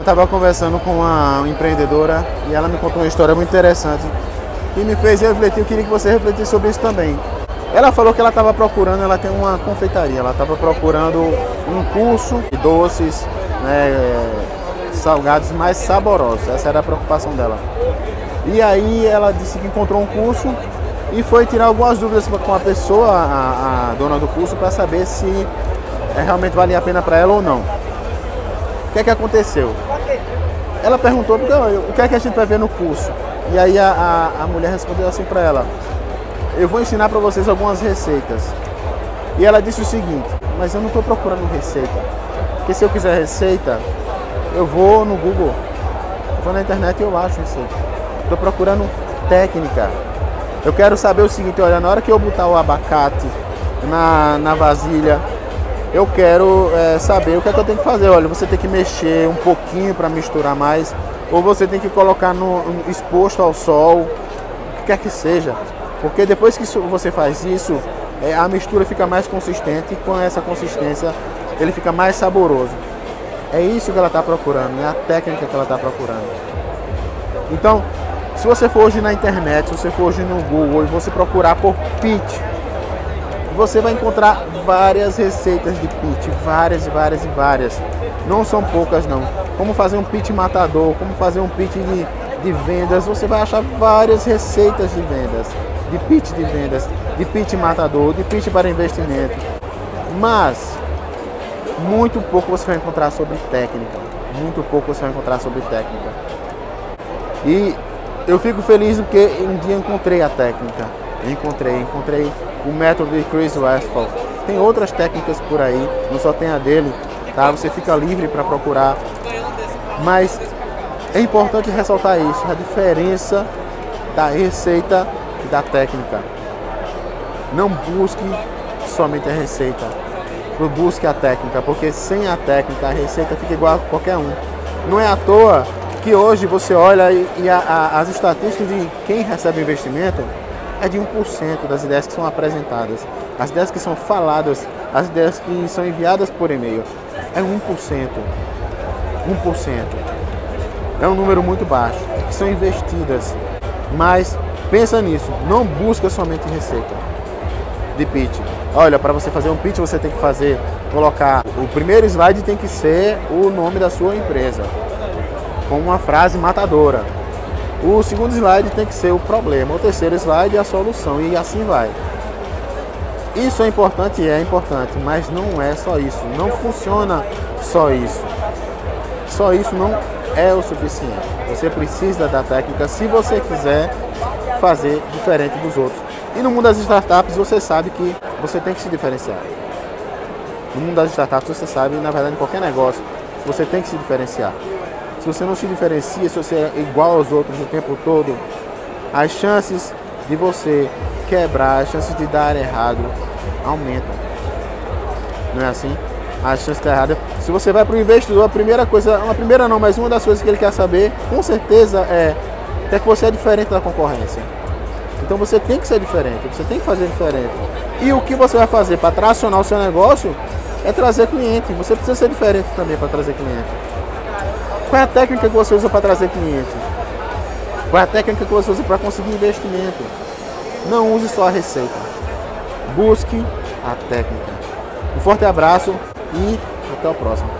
Eu estava conversando com uma empreendedora e ela me contou uma história muito interessante que me fez refletir. Eu queria que você refletisse sobre isso também. Ela falou que ela estava procurando, ela tem uma confeitaria, ela estava procurando um curso de doces, né, salgados mais saborosos. Essa era a preocupação dela. E aí ela disse que encontrou um curso e foi tirar algumas dúvidas com a pessoa, a, a dona do curso, para saber se é, realmente valia a pena para ela ou não. O que é que aconteceu? Ela perguntou o que é que a gente vai ver no curso. E aí a, a, a mulher respondeu assim para ela: Eu vou ensinar para vocês algumas receitas. E ela disse o seguinte: Mas eu não estou procurando receita. Porque se eu quiser receita, eu vou no Google, vou na internet e eu acho receita. Estou procurando técnica. Eu quero saber o seguinte: olha, na hora que eu botar o abacate na, na vasilha, eu quero é, saber o que é que eu tenho que fazer. Olha, você tem que mexer um pouquinho para misturar mais, ou você tem que colocar no, exposto ao sol, o que quer que seja. Porque depois que você faz isso, é, a mistura fica mais consistente e com essa consistência ele fica mais saboroso. É isso que ela está procurando, é a técnica que ela está procurando. Então, se você for hoje na internet, se você for hoje no Google e você procurar por pitch, você vai encontrar várias receitas de pitch, várias, várias e várias. Não são poucas não. Como fazer um pitch matador, como fazer um pitch de, de vendas, você vai achar várias receitas de vendas, de pitch de vendas, de pitch matador, de pitch para investimento. Mas muito pouco você vai encontrar sobre técnica. Muito pouco você vai encontrar sobre técnica. E eu fico feliz porque um dia encontrei a técnica. Encontrei, encontrei o método de Chris Westphal. Tem outras técnicas por aí, não só tem a dele, tá? Você fica livre para procurar. Mas é importante ressaltar isso, a diferença da receita e da técnica. Não busque somente a receita, busque a técnica, porque sem a técnica a receita fica igual a qualquer um. Não é à toa que hoje você olha e, a, a, as estatísticas de quem recebe investimento é de 1% das ideias que são apresentadas, as ideias que são faladas, as ideias que são enviadas por e-mail. É 1%. 1%. É um número muito baixo, são investidas. Mas pensa nisso, não busca somente receita de pitch. Olha, para você fazer um pitch você tem que fazer, colocar o primeiro slide tem que ser o nome da sua empresa, com uma frase matadora. O segundo slide tem que ser o problema, o terceiro slide é a solução e assim vai. Isso é importante, é importante, mas não é só isso. Não funciona só isso. Só isso não é o suficiente. Você precisa da técnica se você quiser fazer diferente dos outros. E no mundo das startups você sabe que você tem que se diferenciar. No mundo das startups você sabe, na verdade, em qualquer negócio, você tem que se diferenciar. Se você não se diferencia, se você é igual aos outros o tempo todo, as chances de você quebrar, as chances de dar errado aumentam. Não é assim? As chances de dar errado. Se você vai para o investidor, a primeira coisa, uma primeira não, mas uma das coisas que ele quer saber, com certeza, é, é que você é diferente da concorrência. Então você tem que ser diferente, você tem que fazer diferente. E o que você vai fazer para tracionar o seu negócio é trazer cliente. Você precisa ser diferente também para trazer cliente. Qual é a técnica que você usa para trazer cliente? Qual é a técnica que você usa para conseguir investimento? Não use só a receita. Busque a técnica. Um forte abraço e até o próximo.